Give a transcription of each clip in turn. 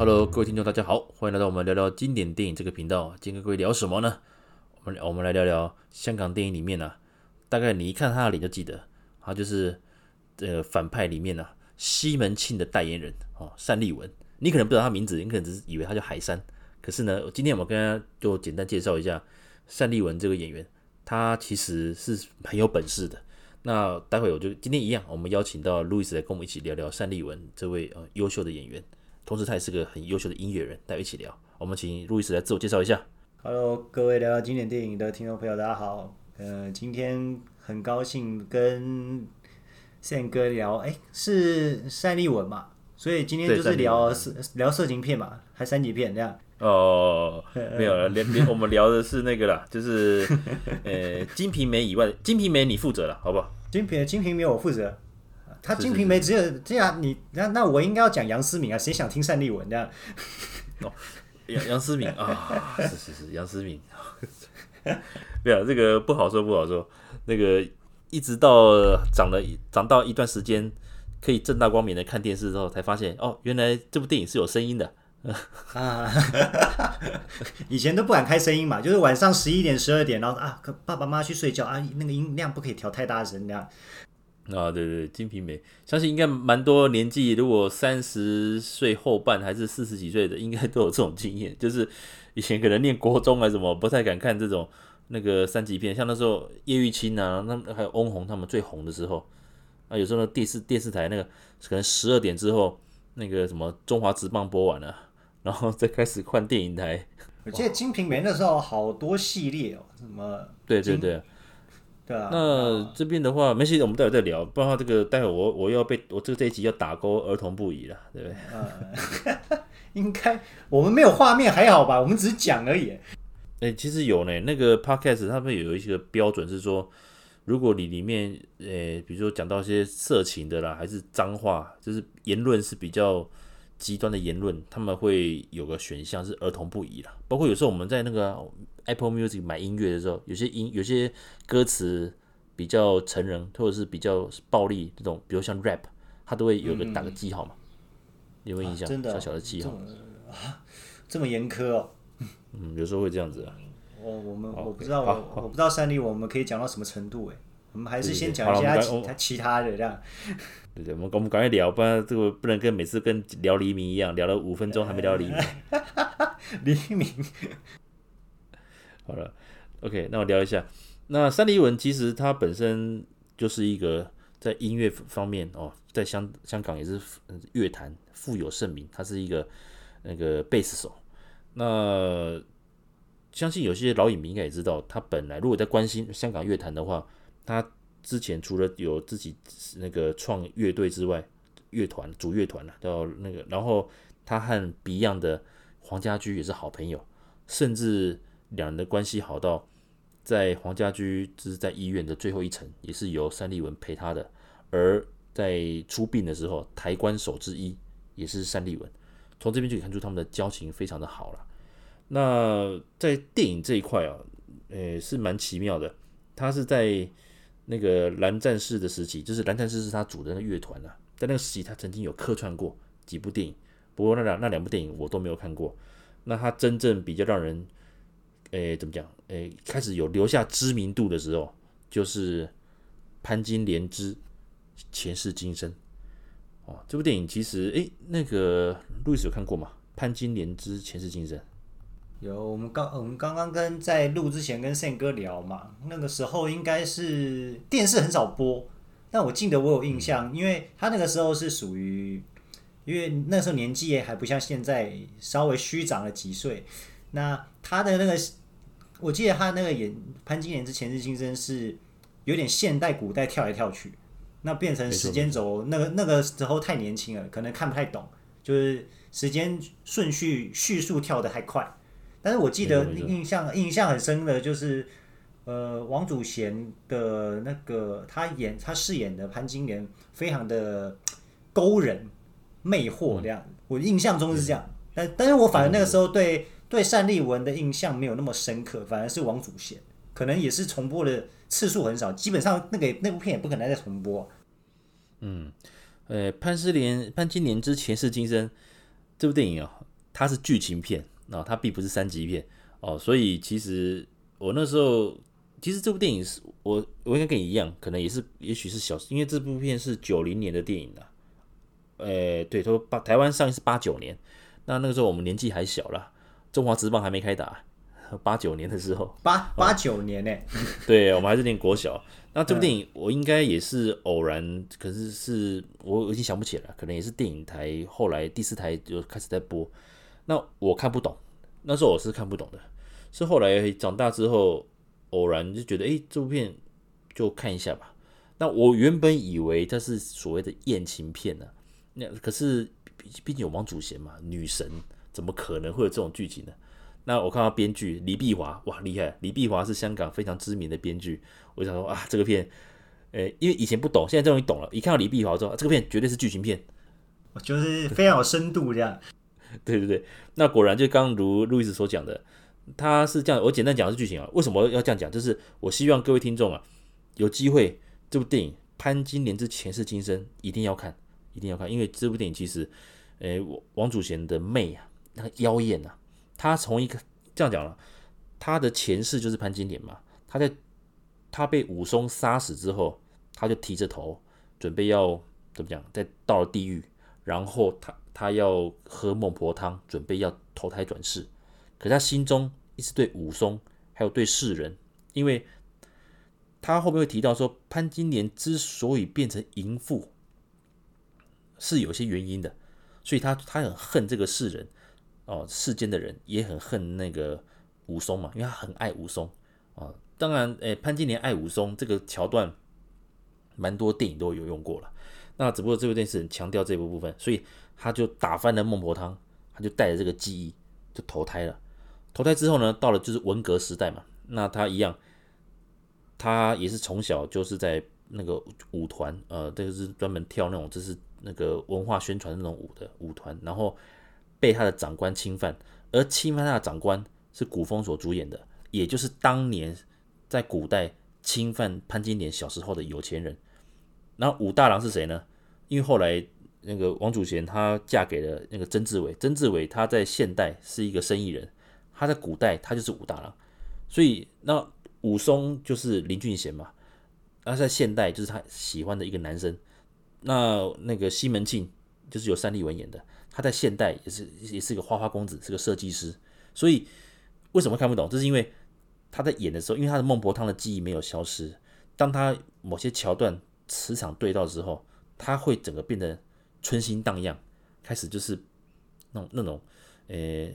Hello，各位听众，大家好，欢迎来到我们聊聊经典电影这个频道。今天跟各位聊什么呢？我们我们来聊聊香港电影里面呢、啊，大概你一看他的脸就记得，他就是这个反派里面呢、啊，西门庆的代言人哦，单立文。你可能不知道他名字，你可能只是以为他叫海山。可是呢，今天我们跟大家就简单介绍一下单立文这个演员，他其实是很有本事的。那待会我就今天一样，我们邀请到路易斯来跟我们一起聊聊单立文这位呃优秀的演员。同时，他也是个很优秀的音乐人，大家一起聊。我们请路易斯来自我介绍一下。Hello，各位聊聊经典电影的听众朋友，大家好。呃，今天很高兴跟 Sam 哥聊，哎，是单立文嘛？所以今天就是聊色聊色情片嘛，还三级片这样。哦，没有了，连连我们聊的是那个啦，就是呃，《金瓶梅》以外，《金瓶梅》你负责了，好不好？金瓶《金瓶梅》我负责。他《金瓶梅》只有这样，你那那我应该要讲杨思敏啊？谁想听单立文这样？哦，杨杨思敏啊，是是是，杨思敏。没有这个不好说不好说，那个一直到长了长到一段时间，可以正大光明的看电视之后，才发现哦，原来这部电影是有声音的啊。以前都不敢开声音嘛，就是晚上十一点十二点，然后啊，爸爸妈妈去睡觉啊，那个音量不可以调太大声这样。啊，对对，《金瓶梅》相信应该蛮多年纪，如果三十岁后半还是四十几岁的，应该都有这种经验。就是以前可能念国中啊什么，不太敢看这种那个三级片。像那时候叶玉卿啊，那还有翁虹他们最红的时候，啊，有时候电视电视台那个可能十二点之后，那个什么中华职棒播完了，然后再开始换电影台。我记得《金瓶梅》那时候好多系列哦，什么对对对。啊、那这边的话，没事，我们待会再聊。不然的话，这个待会我我要被我这个这一集要打勾儿童不宜了，对不对？嗯、应该我们没有画面还好吧？我们只是讲而已。哎、欸，其实有呢。那个 podcast 他们有一些标准是说，如果你里面呃、欸，比如说讲到一些色情的啦，还是脏话，就是言论是比较极端的言论，他们会有个选项是儿童不宜啦。包括有时候我们在那个。Apple Music 买音乐的时候，有些音有些歌词比较成人，或者是比较暴力这种，比如像 rap，它都会有个打个记号嘛，有没有印象？真的小小的记号啊，这么严苛哦。嗯，有时候会这样子啊。我我们我不知道，我我不知道三立我们可以讲到什么程度哎，我们还是先讲一下其他其他的这样。对对，我们我们赶快聊，不然这个不能跟每次跟聊黎明一样，聊了五分钟还没聊黎明。黎明。好了，OK，那我聊一下。那三立文其实他本身就是一个在音乐方面哦，在香香港也是乐坛富有盛名。他是一个那个贝斯手。那相信有些老影迷应该也知道，他本来如果在关心香港乐坛的话，他之前除了有自己那个创乐队之外，乐团主乐团了，到那个，然后他和 Beyond 的黄家驹也是好朋友，甚至。两人的关系好到，在黄家驹就是在医院的最后一程，也是由单立文陪他的。而在出殡的时候，抬棺手之一也是单立文。从这边就可以看出他们的交情非常的好了。那在电影这一块啊，呃是蛮奇妙的。他是在那个蓝战士的时期，就是蓝战士是他组的那乐团啊，在那个时期他曾经有客串过几部电影，不过那两那两部电影我都没有看过。那他真正比较让人诶，怎么讲？诶，开始有留下知名度的时候，就是潘金莲之前世今生。哦，这部电影其实，诶，那个路易斯有看过吗？潘金莲之前世今生。有，我们刚我们刚刚跟在录之前跟宪哥聊嘛，那个时候应该是电视很少播，但我记得我有印象，因为他那个时候是属于，因为那时候年纪还不像现在，稍微虚长了几岁，那他的那个。我记得他那个演潘金莲之前世今生是有点现代古代跳来跳去，那变成时间轴，那个那个时候太年轻了，可能看不太懂，就是时间顺序叙述跳得太快。但是我记得印象印象很深的就是，呃，王祖贤的那个他演他饰演的潘金莲非常的勾人魅惑这样，我印象中是这样。但但是我反而那个时候对。对单立文的印象没有那么深刻，反而是王祖贤，可能也是重播的次数很少，基本上那个那部片也不可能再重播。嗯，呃，潘金莲潘金莲之前世今生这部电影哦，它是剧情片啊，它并不是三级片哦，所以其实我那时候其实这部电影是我我应该跟你一样，可能也是也许是小，因为这部片是九零年的电影的，呃，对，说八台湾上映是八九年，那那个时候我们年纪还小啦，中华职棒还没开打。八九年的时候，八八九年呢、欸？对，我们还是念国小。那这部电影我应该也是偶然，可是是我已经想不起来了，可能也是电影台后来第四台就开始在播。那我看不懂，那时候我是看不懂的，是后来长大之后偶然就觉得，哎，这部片就看一下吧。那我原本以为这是所谓的艳情片呢、那可是毕竟有王祖贤嘛，女神怎么可能会有这种剧情呢？那我看到编剧李碧华，哇，厉害！李碧华是香港非常知名的编剧。我想说啊，这个片，呃，因为以前不懂，现在终于懂了。一看到李碧华之后，这个片绝对是剧情片，就是非常有深度这样。对对对，那果然就刚如路易斯所讲的，他是这样。我简单讲的是剧情啊，为什么要这样讲？就是我希望各位听众啊，有机会这部电影《潘金莲之前世今生》一定要看，一定要看，因为这部电影其实，呃，王祖贤的媚啊，那个妖艳啊。他从一个这样讲了，他的前世就是潘金莲嘛。他在他被武松杀死之后，他就提着头准备要怎么讲，再到了地狱，然后他他要喝孟婆汤，准备要投胎转世。可他心中一直对武松还有对世人，因为他后面会提到说，潘金莲之所以变成淫妇，是有些原因的，所以他他很恨这个世人。哦，世间的人也很恨那个武松嘛，因为他很爱武松啊。当然，诶，潘金莲爱武松这个桥段，蛮多电影都有用过了。那只不过这部电视很强调这部部分，所以他就打翻了孟婆汤，他就带着这个记忆就投胎了。投胎之后呢，到了就是文革时代嘛，那他一样，他也是从小就是在那个舞团，呃，这个是专门跳那种就是那个文化宣传那种舞的舞团，然后。被他的长官侵犯，而侵犯他的长官是古风所主演的，也就是当年在古代侵犯潘金莲小时候的有钱人。然后武大郎是谁呢？因为后来那个王祖贤她嫁给了那个曾志伟，曾志伟他在现代是一个生意人，他在古代他就是武大郎，所以那武松就是林俊贤嘛，那在现代就是他喜欢的一个男生。那那个西门庆就是由三立文演的。他在现代也是也是一个花花公子，是个设计师，所以为什么看不懂？这是因为他在演的时候，因为他的孟婆汤的记忆没有消失。当他某些桥段磁场对到之后，他会整个变得春心荡漾，开始就是那种那种呃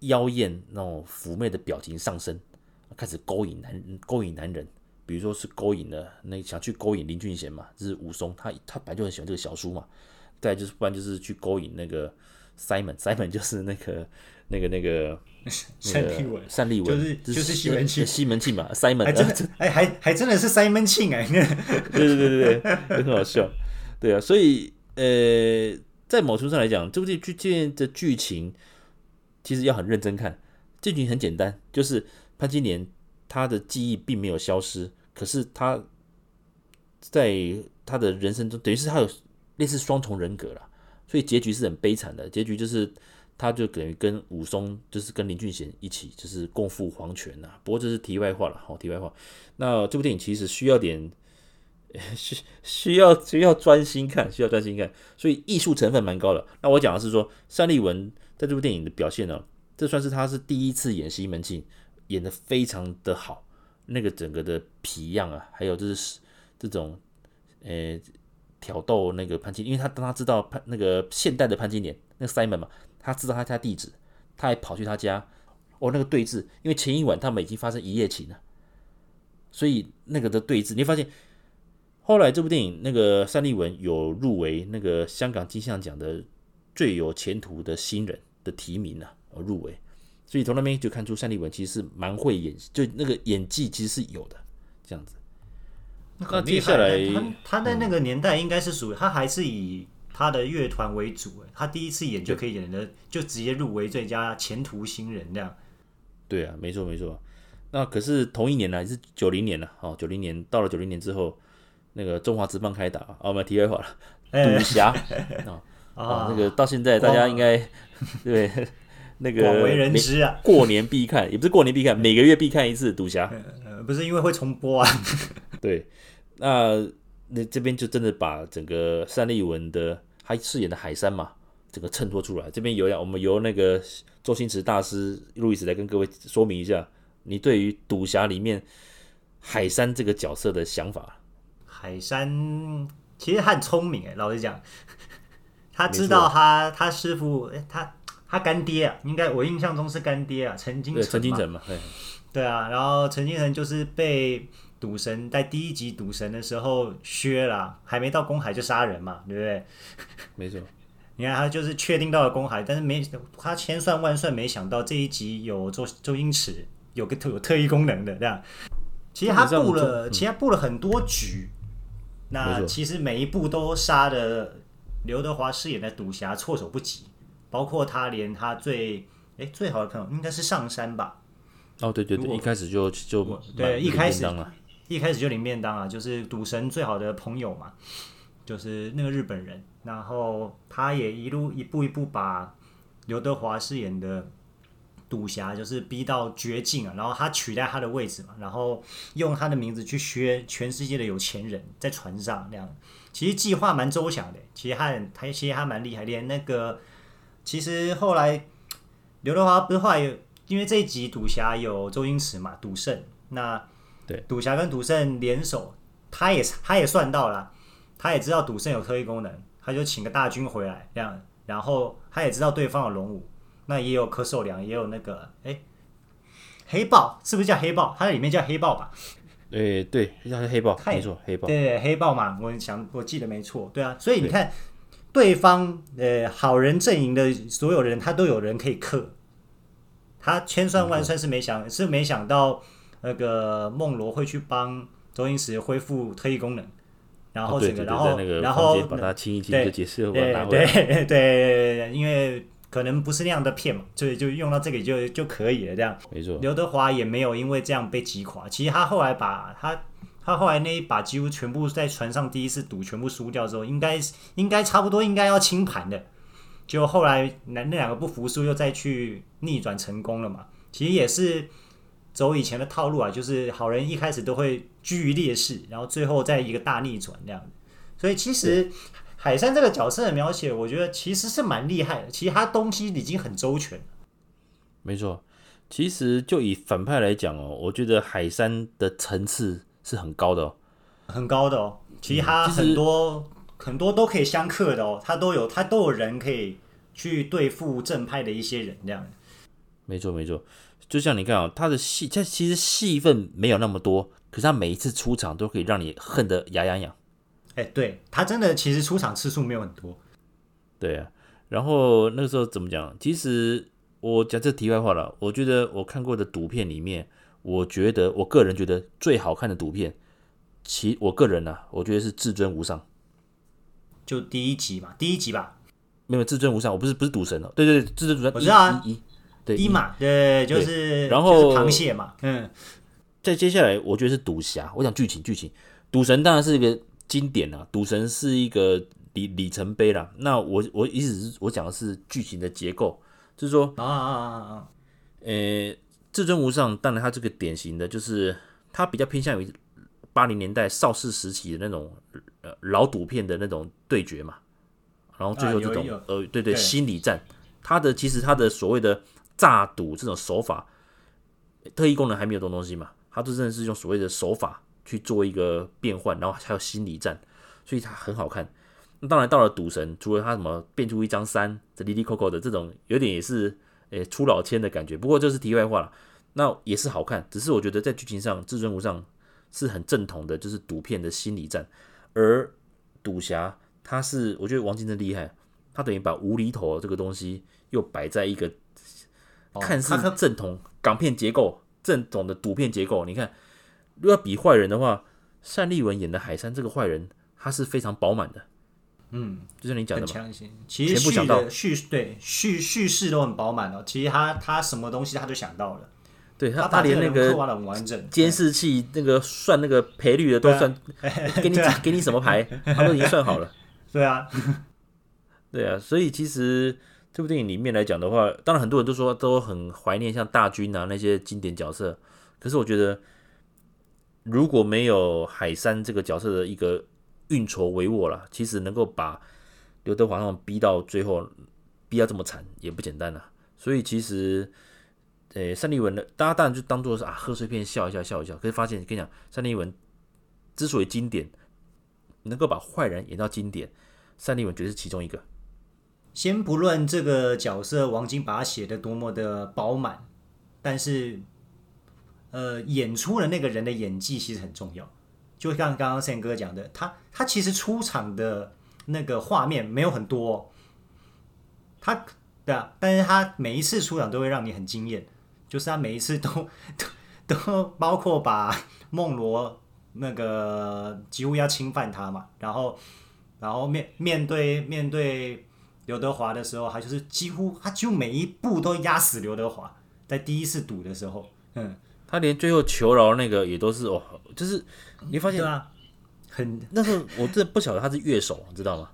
妖艳那种妩媚的表情上升，开始勾引男勾引男人，比如说是勾引了那想去勾引林俊贤嘛，这是武松，他他本来就很喜欢这个小叔嘛。再就是，不然就是去勾引那个 Simon，Simon 就是那个那个那个 单立文，单立文就是就是西门庆，西门庆嘛，Simon 还真的 哎，还还真的是 Simon 庆 哎，对对对对对，很好笑，对啊，所以呃，在某程度上来讲，这部剧剧的剧情其实要很认真看，剧情很简单，就是潘金莲她的记忆并没有消失，可是她在她的人生中，等于是她有。类似双重人格了，所以结局是很悲惨的。结局就是，他就等于跟武松，就是跟林俊贤一起，就是共赴黄泉呐。不过这是题外话了，好，题外话。那这部电影其实需要点，需需要需要专心看，需要专心看，所以艺术成分蛮高的。那我讲的是说，单立文在这部电影的表现呢，这算是他是第一次演西门庆，演得非常的好。那个整个的皮样啊，还有就是这种，呃、挑逗那个潘金，因为他当他知道潘那个现代的潘金莲那个 Simon 嘛，他知道他家地址，他还跑去他家，哦，那个对峙，因为前一晚他们已经发生一夜情了，所以那个的对峙，你发现后来这部电影那个单立文有入围那个香港金像奖的最有前途的新人的提名啊，哦入围，所以从那边就看出单立文其实是蛮会演，就那个演技其实是有的，这样子。那接下来，他他在那个年代应该是属于他还是以他的乐团为主，他第一次演就可以演的，就直接入围最佳前途新人这样。对啊，没错没错。那可是同一年呢，是九零年了，哦，九零年到了九零年之后，那个中华职棒开打，哦，我们题外话了，赌侠啊啊，那个到现在大家应该对 那个广为人知啊，过年必看，也不是过年必看，每个月必看一次赌侠。呃，不是因为会重播啊。对，那那这边就真的把整个单立文的他饰演的海山嘛，整个衬托出来。这边由我们由那个周星驰大师路易斯来跟各位说明一下，你对于赌侠里面海山这个角色的想法。海山其实他很聪明诶，老实讲。他知道他他师傅，哎，他他干爹啊，应该我印象中是干爹啊，陈金城。陈金城嘛，对。对啊，然后陈金城就是被赌神在第一集赌神的时候削了，还没到公海就杀人嘛，对不对？没错。你看他就是确定到了公海，但是没他千算万算没想到这一集有周周星驰有个特有特异功能的这样。其实他布了，其实他布了很多局，那其实每一步都杀的。刘德华饰演的赌侠措手不及，包括他连他最哎最好的朋友应该是上山吧？哦，对对对，一开始就就对，一开始一开始就领便当啊，就是赌神最好的朋友嘛，就是那个日本人，然后他也一路一步一步把刘德华饰演的赌侠就是逼到绝境啊，然后他取代他的位置嘛，然后用他的名字去削全世界的有钱人，在船上那样。其实计划蛮周详的，其实他，他其实他蛮厉害，连那个，其实后来刘德华不是后来有，因为这一集赌侠有周星驰嘛，赌圣，那对赌侠跟赌圣联手，他也他也算到了，他也知道赌圣有特异功能，他就请个大军回来这样，然后他也知道对方有龙武，那也有柯受良，也有那个哎，黑豹是不是叫黑豹？他在里面叫黑豹吧？诶、欸，对，叫黑豹，没错，黑豹，对，黑豹嘛，我想我记得没错，对啊，所以你看，对，对方呃好人阵营的所有人，他都有人可以克，他千算万算是没想、嗯、是没想到那个梦罗会去帮周星驰恢复特异功能，然后这个，然后然后把他清一清就解释了，对对 对，因为。可能不是那样的片嘛，所以就用到这个就就可以了。这样，没错。刘德华也没有因为这样被击垮。其实他后来把他他后来那一把几乎全部在船上第一次赌全部输掉之后，应该应该差不多应该要清盘的。就后来那那两个不服输又再去逆转成功了嘛。其实也是走以前的套路啊，就是好人一开始都会居于劣势，然后最后再一个大逆转这样。所以其实。海山这个角色的描写，我觉得其实是蛮厉害的。其实他东西已经很周全。没错，其实就以反派来讲哦，我觉得海山的层次是很高的哦，很高的哦。其实他很多、嗯、很多都可以相克的哦，他都有他都有人可以去对付正派的一些人这样。没错没错，就像你看啊、哦，他的戏他其实戏份没有那么多，可是他每一次出场都可以让你恨得牙痒痒。哎、欸，对他真的其实出场次数没有很多，对啊。然后那个时候怎么讲？其实我讲这题外话了。我觉得我看过的赌片里面，我觉得我个人觉得最好看的赌片，其我个人呢、啊，我觉得是《至尊无上》，就第一集嘛，第一集吧。没有《至尊无上》，我不是不是赌神哦。对对对，《至尊无上》我知道啊，一对一嘛，对，就是然后螃蟹嘛，嗯。再接下来，我觉得是赌侠。我讲剧情，剧情，赌神当然是一个。经典啊，赌神是一个里里程碑啦。那我我意思是我讲的是剧情的结构，就是说啊啊啊啊，呃，至尊无上，当然他这个典型的就是他比较偏向于八零年代邵氏时期的那种呃老赌片的那种对决嘛，然后最后这种、啊、呃对对，对心理战，他的其实他的所谓的诈赌这种手法，特异功能还没有这种东西嘛，他就真的是用所谓的手法。去做一个变换，然后还有心理战，所以它很好看。那当然到了赌神，除了他什么变出一张三，这哩哩扣扣的这种，有点也是诶出老千的感觉。不过这是题外话了，那也是好看。只是我觉得在剧情上，至尊无上是很正统的，就是赌片的心理战。而赌侠他是，我觉得王晶真厉害，他等于把无厘头这个东西又摆在一个看似正统港片结构、正统的赌片结构，你看。如果要比坏人的话，单立文演的海山这个坏人，他是非常饱满的。嗯，就像你讲的嘛，其实叙的叙对叙叙事都很饱满哦。其实他他什么东西他都想到了，对他他连那个监视器那个算那个赔率的都算，给你给你什么牌，他都已经算好了。对啊，对啊，所以其实这部电影里面来讲的话，当然很多人都说都很怀念像大军啊那些经典角色，可是我觉得如果没有海山这个角色的一个运筹帷幄了，其实能够把刘德华他们逼到最后，逼到这么惨也不简单了。所以其实，呃，单立文的大家当然就当做是啊贺岁片笑一笑笑一笑，可是发现跟你讲，单立文之所以经典，能够把坏人演到经典，单立文绝对是其中一个。先不论这个角色王晶把他写的多么的饱满，但是，呃，演出的那个人的演技其实很重要。就像刚刚 Sam 哥讲的，他他其实出场的那个画面没有很多，他对啊，但是他每一次出场都会让你很惊艳，就是他每一次都 都都包括把梦罗那个几乎要侵犯他嘛，然后然后面面对面对。刘德华的时候，他就是几乎，他几乎每一步都压死刘德华。在第一次赌的时候，嗯，他连最后求饶那个也都是哦，就是你发现啊，很那时候我真的不晓得他是乐手，你知道吗？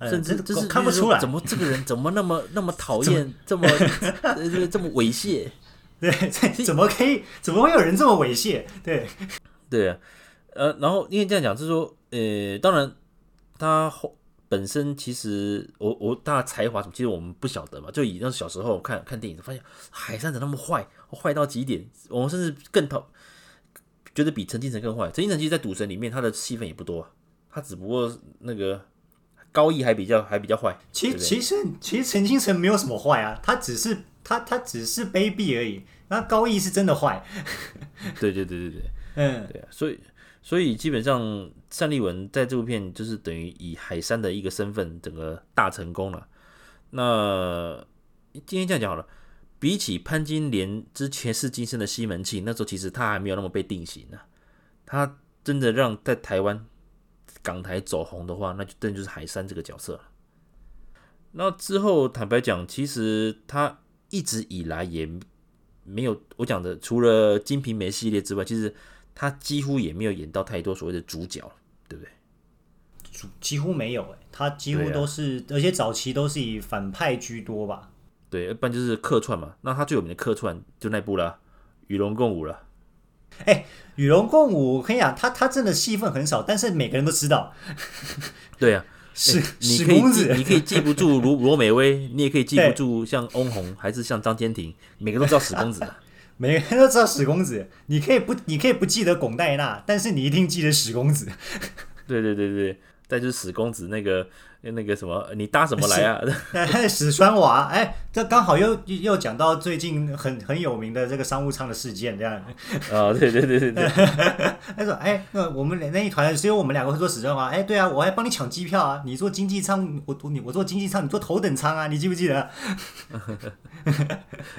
嗯、甚至就是看不出来，怎么这个人 怎么那么那么讨厌，这么这么猥亵？对，怎么可以？怎么会有人这么猥亵？对，对啊，呃，然后因为这样讲，就是说，呃，当然他后。本身其实我我他的才华什么，其实我们不晓得嘛。就以那小时候看看电影，发现海山怎么那么坏，坏到极点。我们甚至更讨觉得比陈金城更坏。陈金城其实，在赌神里面，他的戏份也不多，他只不过那个高义还比较还比较坏。其实其实其实陈金城没有什么坏啊，他只是他他只是卑鄙而已。那高义是真的坏。对对对对对，嗯，对啊，所以。所以基本上，单立文在这部片就是等于以海山的一个身份，整个大成功了。那今天这样讲好了，比起潘金莲之前世今生的西门庆，那时候其实他还没有那么被定型呢。他真的让在台湾港台走红的话，那就真的就是海山这个角色了。那之后坦白讲，其实他一直以来也没有我讲的，除了《金瓶梅》系列之外，其实。他几乎也没有演到太多所谓的主角，对不对？几乎没有哎，他几乎都是，啊、而且早期都是以反派居多吧？对，一般就是客串嘛。那他最有名的客串就那部了，《与龙共舞》了。哎，《与龙共舞》我跟你讲，他他真的戏份很少，但是每个人都知道。对啊，是你可以记，你可以记不住罗罗美薇，你也可以记不住 像翁虹，还是像张天庭，每个都知道史公子的。每个人都知道史公子，你可以不，你可以不记得巩代娜，但是你一定记得史公子。对对对对，但是史公子那个那个什么，你搭什么来啊？史 川娃，哎，这刚好又又讲到最近很很有名的这个商务舱的事件，这样。哦，对对对对对。他说，哎，那我们那一团只有我们两个会坐史川娃，哎，对啊，我还帮你抢机票啊，你坐经济舱，我你我坐经济舱，你坐头等舱啊，你记不记得？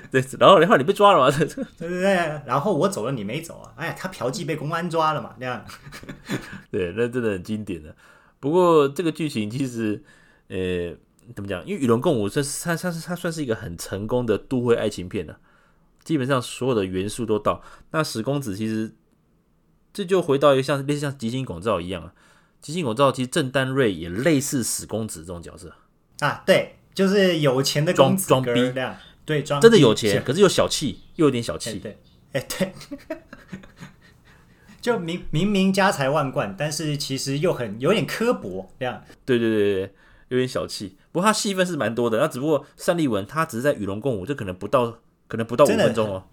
对，然后然后你被抓了嘛？对对对，然后我走了，你没走啊？哎呀，他嫖妓被公安抓了嘛？这样。对，那真的很经典的。不过这个剧情其实，呃，怎么讲？因为《与龙共舞》这是它它是它算是一个很成功的都会爱情片了，基本上所有的元素都到。那史公子其实这就回到一个像类似像吉星广照一样啊，吉星广照其实郑丹瑞也类似史公子这种角色啊，对。就是有钱的公子装逼，对，装真的有钱，可是又小气，又有点小气，对，哎对，就明明明家财万贯，但是其实又很有点刻薄这样，对对对对，有点小气。不过他戏份是蛮多的，那只不过单立文他只是在与龙共舞，这可能不到，可能不到五分钟哦，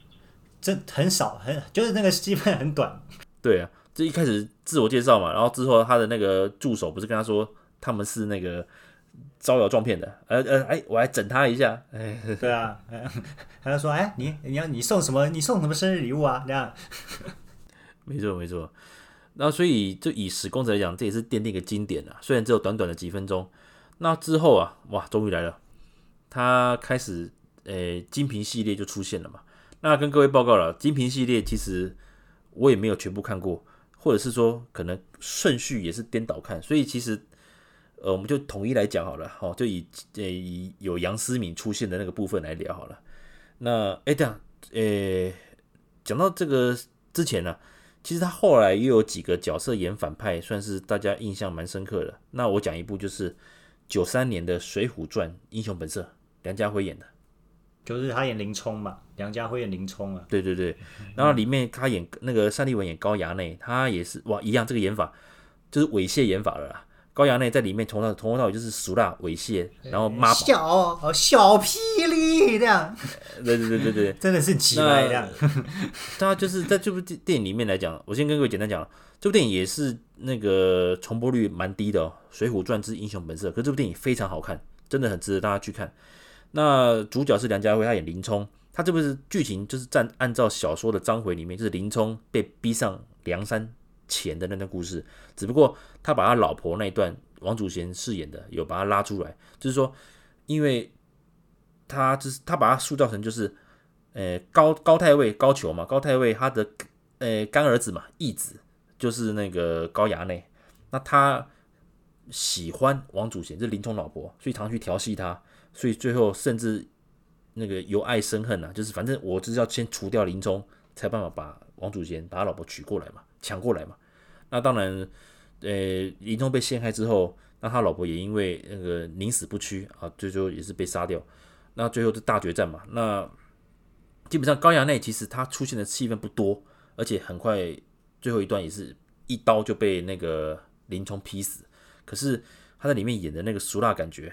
这很少，很就是那个戏份很短。对啊，这一开始自我介绍嘛，然后之后他的那个助手不是跟他说他们是那个。招摇撞骗的，呃呃，哎，我来整他一下，哎，对啊，他就说，哎，你你要你送什么？你送什么生日礼物啊？这样，没错没错。那所以就以史公子来讲，这也是奠定一个经典啊。虽然只有短短的几分钟，那之后啊，哇，终于来了，他开始，呃，金瓶系列就出现了嘛。那跟各位报告了，金瓶系列其实我也没有全部看过，或者是说可能顺序也是颠倒看，所以其实。呃，我们就统一来讲好了，好，就以呃以有杨思敏出现的那个部分来聊好了。那哎，这样，呃，讲到这个之前呢，其实他后来又有几个角色演反派，算是大家印象蛮深刻的。那我讲一部就是九三年的《水浒传》英雄本色，梁家辉演的，就是他演林冲嘛，梁家辉演林冲啊。对对对，然后里面他演那个单立文演高衙内，他也是哇一样，这个演法就是猥亵演法了啦。高衙内在里面从头从头到尾就是俗辣猥亵，然后妈小哦小霹雳这样，对对对对对，真的是奇怪这样。他 就是在这部电电影里面来讲，我先跟各位简单讲，这部电影也是那个重播率蛮低的哦，《水浒传之英雄本色》，可是这部电影非常好看，真的很值得大家去看。那主角是梁家辉，他演林冲，他这部是剧情就是按按照小说的章回里面，就是林冲被逼上梁山。钱的那段故事，只不过他把他老婆那一段，王祖贤饰演的有把他拉出来，就是说，因为他就是他把他塑造成就是，呃高高太尉高俅嘛，高太尉他的呃干儿子嘛，义子就是那个高衙内，那他喜欢王祖贤，就是林冲老婆，所以常去调戏他，所以最后甚至那个由爱生恨啊，就是反正我就是要先除掉林冲，才办法把王祖贤把他老婆娶过来嘛。抢过来嘛？那当然，呃，林冲被陷害之后，那他老婆也因为那个宁死不屈啊，最终也是被杀掉。那最后是大决战嘛？那基本上高衙内其实他出现的戏份不多，而且很快最后一段也是一刀就被那个林冲劈死。可是他在里面演的那个俗辣感觉，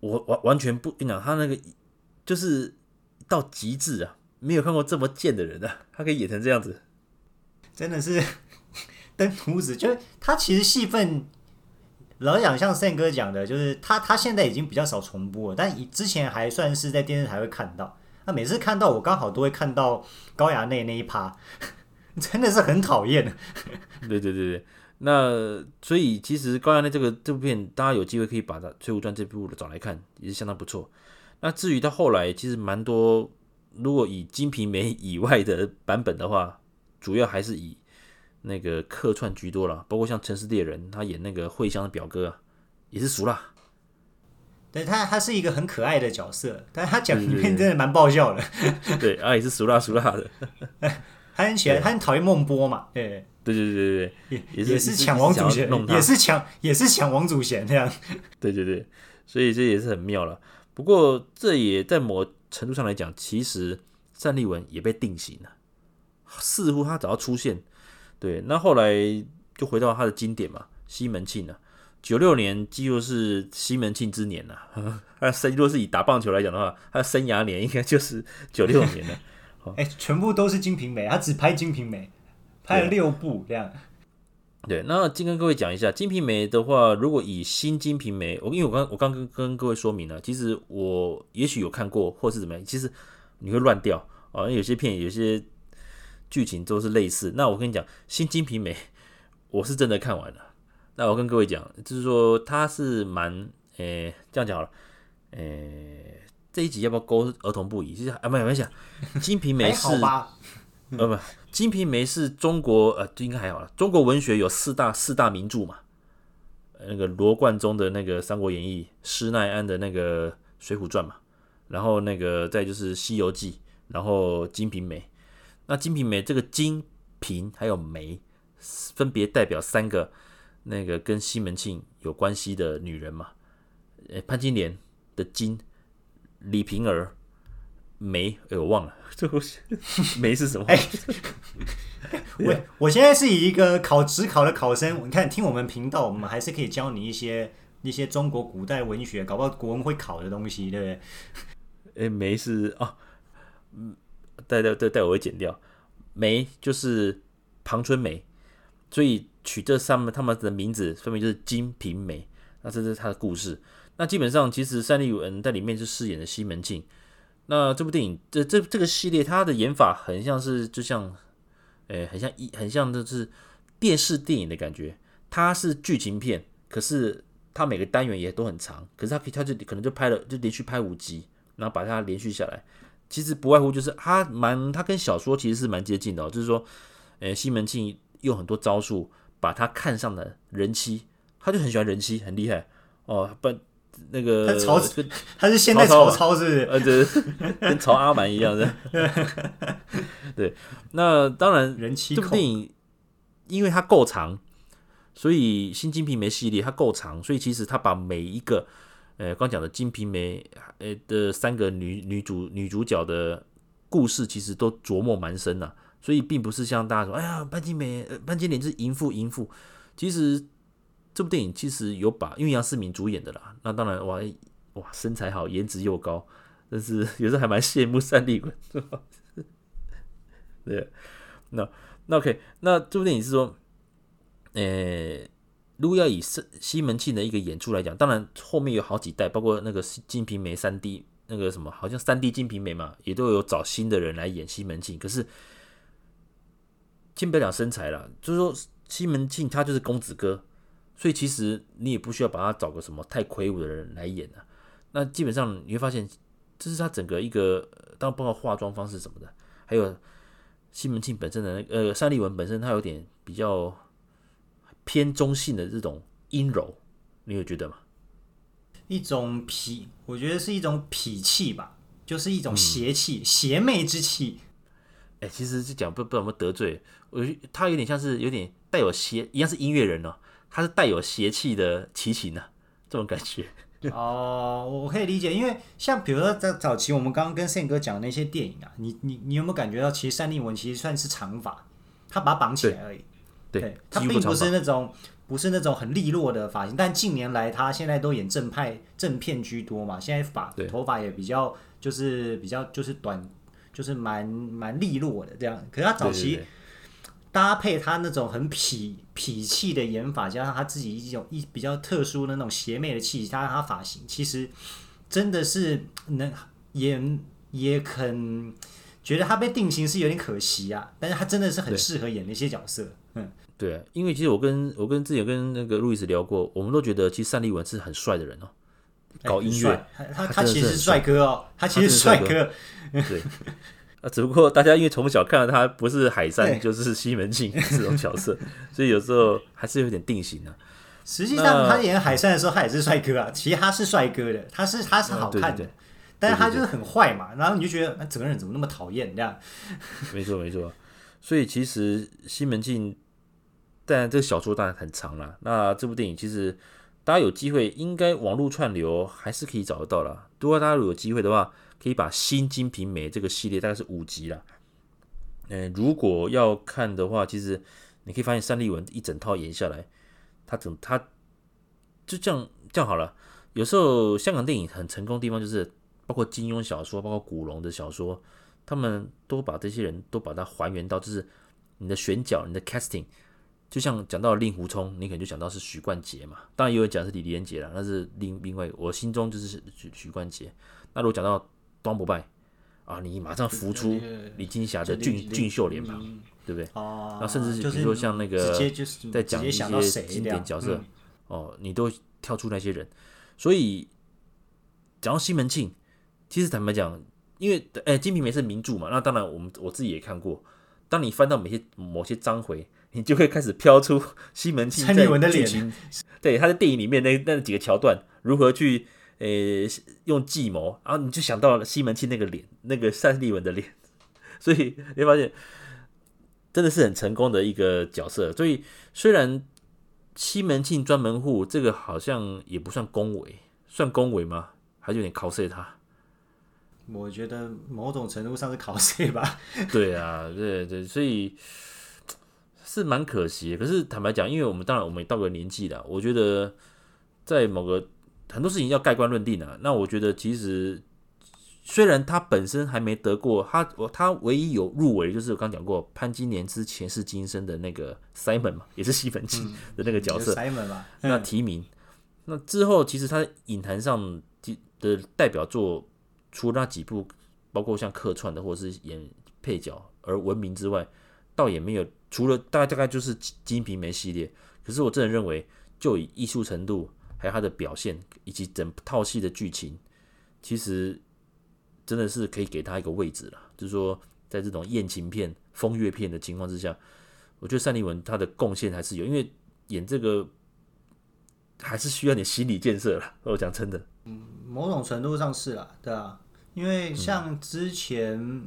我完完全不跟你讲，他那个就是到极致啊！没有看过这么贱的人啊，他可以演成这样子。真的是 登徒子，就是他其实戏份，老实讲，像胜哥讲的，就是他他现在已经比较少重播了，但以之前还算是在电视台会看到。那每次看到我刚好都会看到高衙内那一趴，真的是很讨厌。对对对对，那所以其实高衙内这个这部片，大家有机会可以把它《水浒传》这部找来看，也是相当不错。那至于到后来，其实蛮多，如果以《金瓶梅》以外的版本的话。主要还是以那个客串居多了，包括像《城市猎人》，他演那个惠香的表哥，也是俗辣。对他，他是一个很可爱的角色，但他讲里面真的蛮爆笑的。对，啊，也是熟辣熟辣的。他很喜欢，他很讨厌孟波嘛。对，对对对对对，也也是抢王祖贤，也是抢，也是抢王祖贤这样。对对对，所以这也是很妙了。不过这也在某程度上来讲，其实单立文也被定型了。似乎他只要出现，对，那后来就回到他的经典嘛，西门庆啊，九六年几乎是西门庆之年呐。他生如果是以打棒球来讲的话，他的生涯年应该就是九六年了。哎、欸，全部都是金瓶梅，他只拍金瓶梅，拍了六部这样。对，那先跟各位讲一下金瓶梅的话，如果以新金瓶梅，我因为我刚我刚跟跟各位说明了，其实我也许有看过或是怎么样，其实你会乱掉啊，有些片有些。剧情都是类似，那我跟你讲，《新金瓶梅》我是真的看完了。那我跟各位讲，就是说它是蛮诶、欸，这样讲好了，诶、欸，这一集要不要勾儿童不宜？其实啊，没有没关系，《金瓶梅 》是呃不，《金瓶梅》是中国呃，应该还好了。中国文学有四大四大名著嘛，那个罗贯中的那个《三国演义》，施耐庵的那个《水浒传》嘛，然后那个再就是《西游记》，然后《金瓶梅》。那《金瓶梅》这个金瓶还有梅，分别代表三个那个跟西门庆有关系的女人嘛？诶，潘金莲的金，李瓶儿梅，哎，我忘了，这个梅是什么？哎，我我现在是以一个考职考的考生，你看听我们频道，我们还是可以教你一些一些中国古代文学，搞不好国文会考的东西，对不对？哎，梅是哦，嗯。带带带带，我会剪掉。梅就是庞春梅，所以取这三他们的名字，分别就是金瓶梅。那这是他的故事。那基本上，其实单立文在里面是饰演的西门庆。那这部电影，这这这个系列，它的演法很像是，就像，诶，很像一，很像就是电视电影的感觉。它是剧情片，可是它每个单元也都很长，可是它可以，它就可能就拍了，就连续拍五集，然后把它连续下来。其实不外乎就是他蛮，他跟小说其实是蛮接近的哦。就是说，呃，西门庆用很多招数把他看上的人妻，他就很喜欢人妻，很厉害哦。不，那个他曹，他是现代曹操是不是？呃，对，跟曹阿瞒一样的。对，那当然，人妻这部电影因为它够长，所以《新金瓶梅》系列它够长，所以其实他把每一个。呃，刚讲的《金瓶梅》呃的三个女女主女主角的故事，其实都琢磨蛮深的，所以并不是像大家说，哎呀，潘金梅、潘金莲是淫妇淫妇。其实这部电影其实有把，因为杨世明主演的啦，那当然哇哇身材好，颜值又高，但是 有时候还蛮羡慕三立文。对，那那 OK，那这部电影是说，呃。如果要以西西门庆的一个演出来讲，当然后面有好几代，包括那个《金瓶梅》三 D 那个什么，好像三 D《金瓶梅》嘛，也都有找新的人来演西门庆。可是，进不了身材了，就是说西门庆他就是公子哥，所以其实你也不需要把他找个什么太魁梧的人来演啊。那基本上你会发现，这是他整个一个，当然包括化妆方式什么的，还有西门庆本身的那个呃，单立文本身他有点比较。偏中性的这种阴柔，你有觉得吗？一种痞，我觉得是一种痞气吧，就是一种邪气、嗯、邪魅之气。哎、欸，其实是讲不不知道有没有得罪我，他有点像是有点带有邪，一样是音乐人哦，他是带有邪气的齐秦呢，这种感觉。哦，我可以理解，因为像比如说在早期我们刚刚跟 Sam 哥讲的那些电影啊，你你你有没有感觉到，其实单立文其实算是长发，他把它绑起来而已。对，他并不是那种不是那种很利落的发型，但近年来他现在都演正派正片居多嘛，现在发头发也比较就是比较就是短，就是蛮蛮利落的这样。可是他早期搭配他那种很痞痞气的演法，加上他自己一种一比较特殊的那种邪魅的气息，加上他发型，其实真的是能演也肯觉得他被定型是有点可惜啊，但是他真的是很适合演那些角色，嗯。对，因为其实我跟我跟之前跟那个路易斯聊过，我们都觉得其实单立文是很帅的人哦，搞音乐，他他，他其实是帅哥哦，他其实是帅哥，对，啊，只不过大家因为从小看到他不是海山就是西门庆这种角色，所以有时候还是有点定型的、啊。实际上他演海山的时候，他也是帅哥啊，其实他是帅哥的，他是他是好看的，嗯、对对对，但是他就是很坏嘛，然后你就觉得那整个人怎么那么讨厌这样？没错没错，所以其实西门庆。但这个小说当然很长了。那这部电影其实大家有机会，应该网络串流还是可以找得到了。如果大家如果有机会的话，可以把《新金瓶梅》这个系列大概是五集了。嗯，如果要看的话，其实你可以发现单立文一整套演下来，他整他就这样这样好了。有时候香港电影很成功的地方，就是包括金庸小说，包括古龙的小说，他们都把这些人都把它还原到，就是你的选角、你的 casting。就像讲到令狐冲，你可能就想到是许冠杰嘛。当然也有讲是李连杰了，那是另另外我心中就是许许冠杰。那如果讲到端不败啊，你马上浮出李金霞的俊俊秀脸庞，对不对？哦。那甚至比如说像那个在讲一些经典角色哦，你都跳出那些人。所以讲到西门庆，其实坦白讲，因为哎《金瓶梅》是名著嘛，那当然我们我自己也看过。当你翻到某些某些章回。你就会开始飘出 西门庆蔡文的脸，对他在电影里面那那几个桥段如何去呃用计谋，然后你就想到了西门庆那个脸，那个单立文的脸，所以你会发现真的是很成功的一个角色。所以虽然西门庆专门户这个好像也不算恭维，算恭维吗？还是有点 cos 他？我觉得某种程度上是 cos 吧。对啊，对对，所以。是蛮可惜的，可是坦白讲，因为我们当然我们也到个年纪了，我觉得在某个很多事情要盖棺论定啊。那我觉得其实虽然他本身还没得过，他他唯一有入围就是我刚讲过潘金莲之前世今生的那个 Simon 嘛，也是西门庆的那个角色。Simon 嘛，那提名，那之后其实他影坛上的代表作，除了那几部，包括像客串的或者是演配角而闻名之外，倒也没有。除了大概大概就是《金瓶梅》系列，可是我真的认为，就以艺术程度，还有他的表现，以及整套戏的剧情，其实真的是可以给他一个位置了。就是说，在这种艳情片、风月片的情况之下，我觉得单立文他的贡献还是有，因为演这个还是需要点心理建设了。我讲真的，嗯，某种程度上是啦，对啊，因为像之前。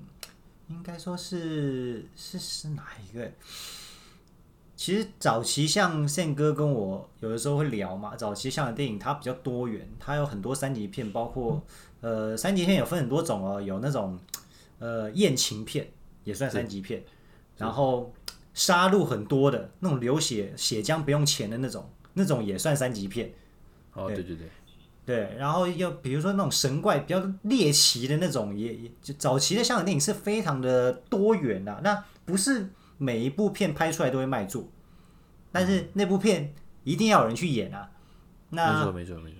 应该说是是是哪一个？其实早期像宪哥跟我有的时候会聊嘛，早期像的电影它比较多元，它有很多三级片，包括呃三级片有分很多种哦，有那种呃艳情片也算三级片，然后杀戮很多的那种流血血浆不用钱的那种，那种也算三级片。哦，对对对，对，然后又比如说那种神怪比较猎奇的那种也，就早期的香港电影是非常的多元的，那不是。每一部片拍出来都会卖座，但是那部片一定要有人去演啊。那没错没错没错，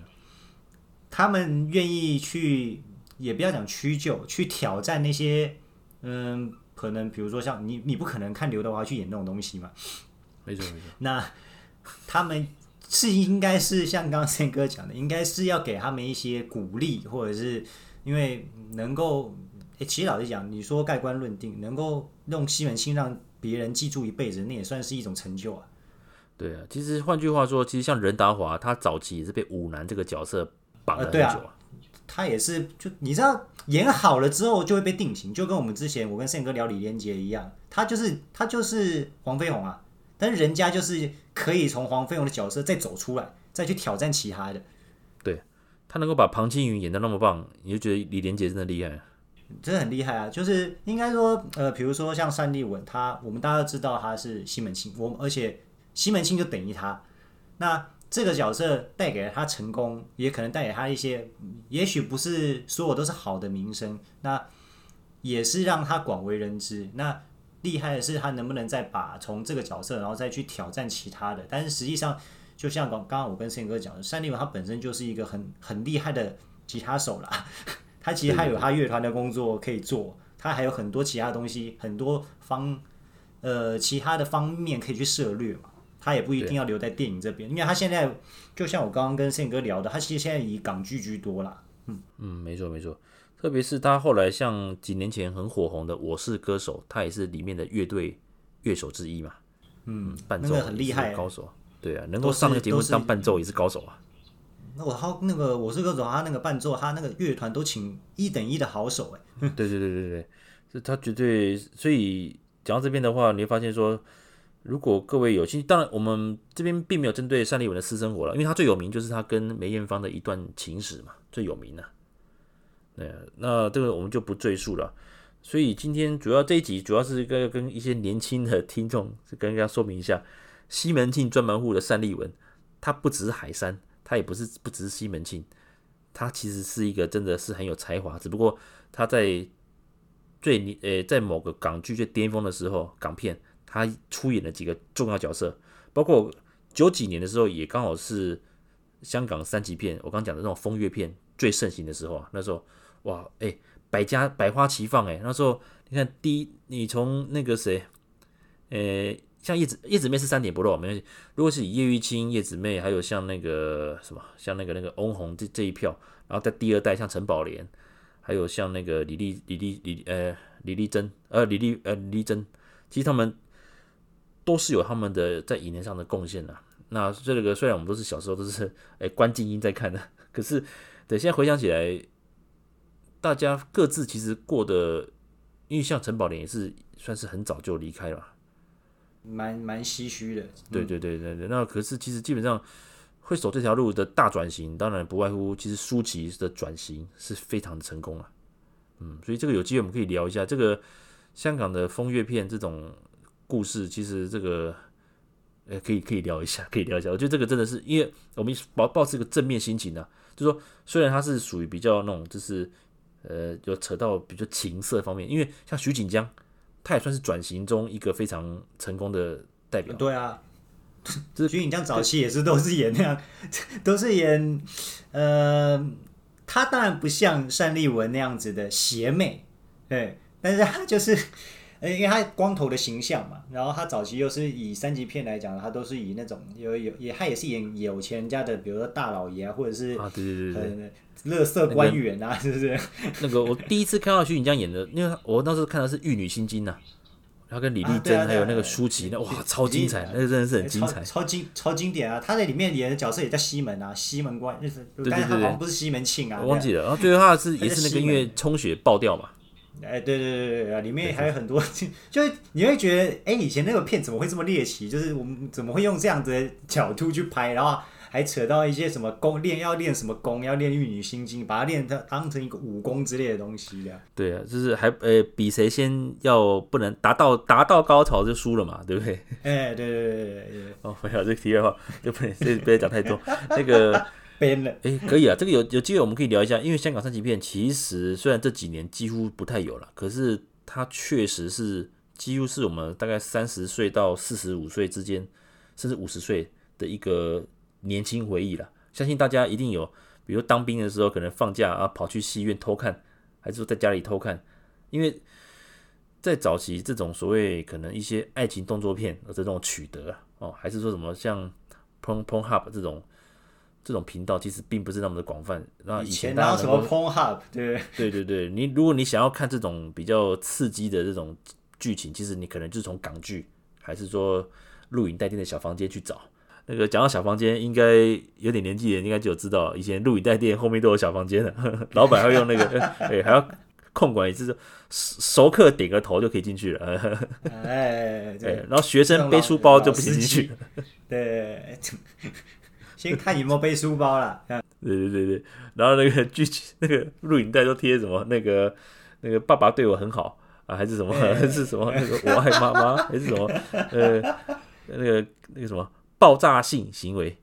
他们愿意去，也不要讲屈就，去挑战那些，嗯，可能比如说像你，你不可能看刘德华去演那种东西嘛。没错没错。那他们是应该是像刚刚宪哥讲的，应该是要给他们一些鼓励，或者是因为能够，诶，其实老实讲，你说盖棺论定，能够用西门庆让。别人记住一辈子，那也算是一种成就啊。对啊，其实换句话说，其实像任达华，他早期也是被武男这个角色绑了很久啊。呃、啊他也是，就你知道，演好了之后就会被定型，就跟我们之前我跟宪哥聊李连杰一样，他就是他就是黄飞鸿啊，但是人家就是可以从黄飞鸿的角色再走出来，再去挑战其他的。对，他能够把庞青云演的那么棒，你就觉得李连杰真的厉害。真的很厉害啊！就是应该说，呃，比如说像单立文，他我们大家都知道他是西门庆，我们而且西门庆就等于他。那这个角色带给了他成功，也可能带给他一些，也许不是所有都是好的名声，那也是让他广为人知。那厉害的是他能不能再把从这个角色，然后再去挑战其他的。但是实际上，就像刚刚我跟宪哥讲的，山立文他本身就是一个很很厉害的吉他手啦。他其实还有他乐团的工作可以做，他还有很多其他东西，很多方呃其他的方面可以去涉猎嘛。他也不一定要留在电影这边，因为他现在就像我刚刚跟宪哥聊的，他其实现在以港剧居多啦。嗯嗯，没错没错，特别是他后来像几年前很火红的《我是歌手》，他也是里面的乐队乐手之一嘛。嗯，伴奏、那个、很厉害，高手。对啊，能够上那个节目当伴奏也是高手啊。那我好那个我是歌手，他那个伴奏，他那个乐团都请一等一的好手哎。对对对对对，是他绝对。所以讲到这边的话，你会发现说，如果各位有兴趣，当然我们这边并没有针对单立文的私生活了，因为他最有名就是他跟梅艳芳的一段情史嘛，最有名的。对，那这个我们就不赘述了。所以今天主要这一集主要是跟跟一些年轻的听众，跟大家说明一下，西门庆专门户的单立文，他不只是海山。他也不是不只是西门庆，他其实是一个真的是很有才华，只不过他在最呃在某个港剧最巅峰的时候，港片他出演了几个重要角色，包括九几年的时候也刚好是香港三级片，我刚讲的那种风月片最盛行的时候啊，那时候哇哎百家百花齐放哎，那时候你看第一你从那个谁呃。像叶子叶子妹是三点不漏，没关系。如果是以叶玉卿、叶子妹，还有像那个什么，像那个那个翁虹这这一票，然后在第二代像陈宝莲，还有像那个李丽李丽李呃李丽珍呃李丽呃李丽珍，其实他们都是有他们的在影坛上的贡献的。那这个虽然我们都是小时候都是哎关静音在看的，可是对现在回想起来，大家各自其实过得，因为像陈宝莲也是算是很早就离开了。蛮蛮唏嘘的，对对对对对。那可是其实基本上会走这条路的大转型，当然不外乎其实舒淇的转型是非常的成功了。嗯，所以这个有机会我们可以聊一下这个香港的风月片这种故事。其实这个呃可以可以聊一下，可以聊一下。我觉得这个真的是因为我们保保持一个正面心情呢、啊，就是说虽然它是属于比较那种就是呃有扯到比较情色方面，因为像徐锦江。他也算是转型中一个非常成功的代表。对啊，就是徐锦江早期也是都是演那样，都是演呃，他当然不像单立文那样子的邪魅，对，但是他就是，因为他光头的形象嘛，然后他早期又是以三级片来讲，他都是以那种有有也他也是演有钱人家的，比如说大老爷啊，或者是啊，对对对对。乐色官员啊，是不是？那个我第一次看到徐锦江演的，因为我当时看的是《玉女心经》呐，他跟李丽珍还有那个舒淇，那哇，超精彩，那个真的是很精彩，超经超经典啊！他在里面演的角色也叫西门啊，西门官，就是，但是他好像不是西门庆啊，我忘记了。然后最后他是也是那个因为充血爆掉嘛，哎，对对对对啊，里面还有很多，就是你会觉得，哎，以前那个片怎么会这么猎奇？就是我们怎么会用这样子的角度去拍，然后还扯到一些什么功练，要练什么功，要练玉女心经，把它练它当成一个武功之类的东西的。对啊，就是还呃，比谁先要不能达到达到高潮就输了嘛，对不对？哎，对对对对对。哦，没有这个题外话，就不能这不要讲太多。那个。编了，哎，可以啊，这个有有机会我们可以聊一下，因为香港三级片其实虽然这几年几乎不太有了，可是它确实是几乎是我们大概三十岁到四十五岁之间，甚至五十岁的一个年轻回忆了。相信大家一定有，比如当兵的时候可能放假啊跑去戏院偷看，还是说在家里偷看，因为在早期这种所谓可能一些爱情动作片的这种取得哦，还是说什么像 Pong Pong Hub 这种。这种频道其实并不是那么的广泛。那以前哪有什么 Pornhub？对对对对，你如果你想要看这种比较刺激的这种剧情，其实你可能就是从港剧，还是说录影带店的小房间去找。那个讲到小房间，应该有点年纪的人应该就有知道，以前录影带店后面都有小房间的，老板要用那个，哎，还要控管，也就是熟客点个头就可以进去了。哎，对，然后学生背书包就不行进去。对。先看有没有背书包啦。对对对对，然后那个剧情，那个录影带都贴什么？那个那个爸爸对我很好啊，还是什么？还是什么？那个我爱妈妈，还是什么？呃，那个那个什么爆炸性行为？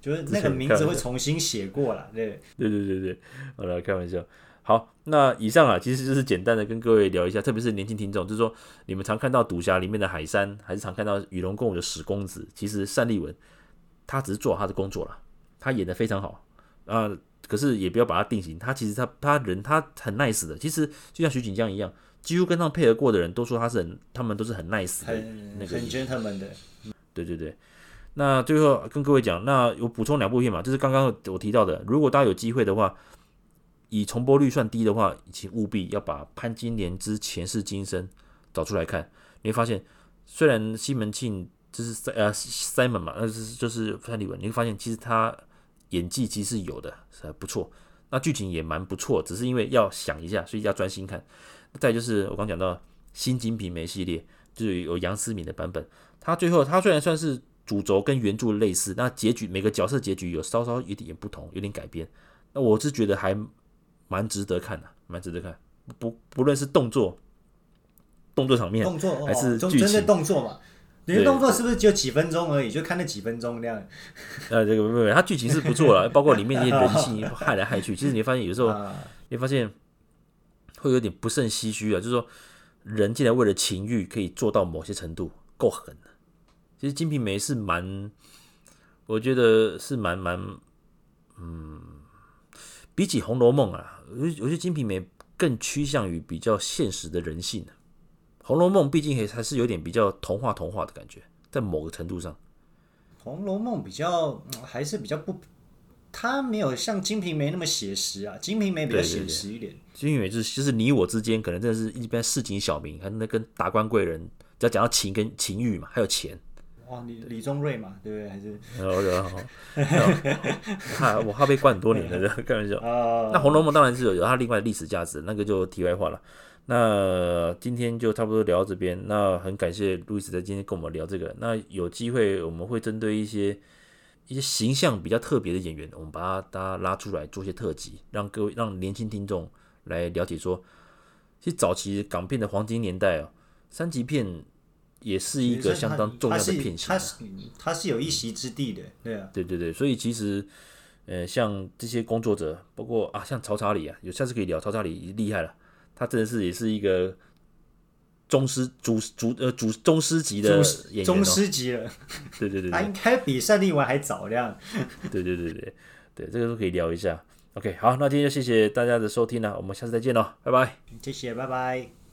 就是那个名字会重新写过了，对对对对对，好了，开玩笑。好，那以上啊，其实就是简单的跟各位聊一下，特别是年轻听众，就是说你们常看到赌侠里面的海山，还是常看到与龙共舞的史公子，其实单立文他只是做他的工作了，他演的非常好啊，可是也不要把他定型，他其实他他人他很 nice 的，其实就像徐锦江一样，几乎跟他们配合过的人都说他是很，他们都是很 nice 的，那个很 gentleman 的，对对对。那最后跟各位讲，那我补充两部片嘛，就是刚刚我提到的，如果大家有机会的话。以重播率算低的话，请务必要把潘金莲之前世今生找出来看。你会发现，虽然西门庆就是呃 Simon 嘛，那是就是潘立文，你会发现其实他演技其实是有的，是还不错。那剧情也蛮不错，只是因为要想一下，所以要专心看。再就是我刚讲到新金瓶梅系列，就是有杨思敏的版本。他最后他虽然算是主轴跟原著类似，那结局每个角色结局有稍稍有点不同，有点改编。那我是觉得还。蛮值得看的，蛮值得看。不不论是动作、动作场面，动作还是剧情，动作嘛？你的动作是不是只有几分钟而已？就看那几分钟那样。呃，这个没有，它剧情是不错了，包括里面那些人性害来害去。其实你发现有时候，你发现会有点不胜唏嘘啊。就是说，人竟然为了情欲可以做到某些程度，够狠的。其实《金瓶梅》是蛮，我觉得是蛮蛮，嗯。比起《红楼梦》啊，我觉得《金瓶梅》更趋向于比较现实的人性。《红楼梦》毕竟还还是有点比较童话童话的感觉，在某个程度上，《红楼梦》比较还是比较不，它没有像《金瓶梅》那么写实啊，《金瓶梅》比较写实一点。金瓶梅》就是就是你我之间可能真的是一般市井小民，还那跟达官贵人，只要讲到情跟情欲嘛，还有钱。哇，李李宗瑞嘛，对不对？还是哦，对啊，我怕被关很多年了，开玩笑。那《红楼梦》当然是有有它另外的历史价值，那个就题外话了。那今天就差不多聊到这边。那很感谢路易斯在今天跟我们聊这个。那有机会我们会针对一些一些形象比较特别的演员，我们把他大家拉出来做一些特辑，让各位让年轻听众来了解说，其实早期港片的黄金年代哦，三级片。也是一个相当重要的片型，它是它是有一席之地的，对啊，对对对，所以其实，呃，像这些工作者，包括啊，像曹查理啊，有下次可以聊，曹查理厉害了，他真的是也是一个宗师主主呃主宗师级的演员，宗师级了，对对对，他应该比单立文还早这样，对对对对。对，这个都可以聊一下。OK，好，那今天就谢谢大家的收听了，我们下次再见喽，拜拜，谢谢，拜拜。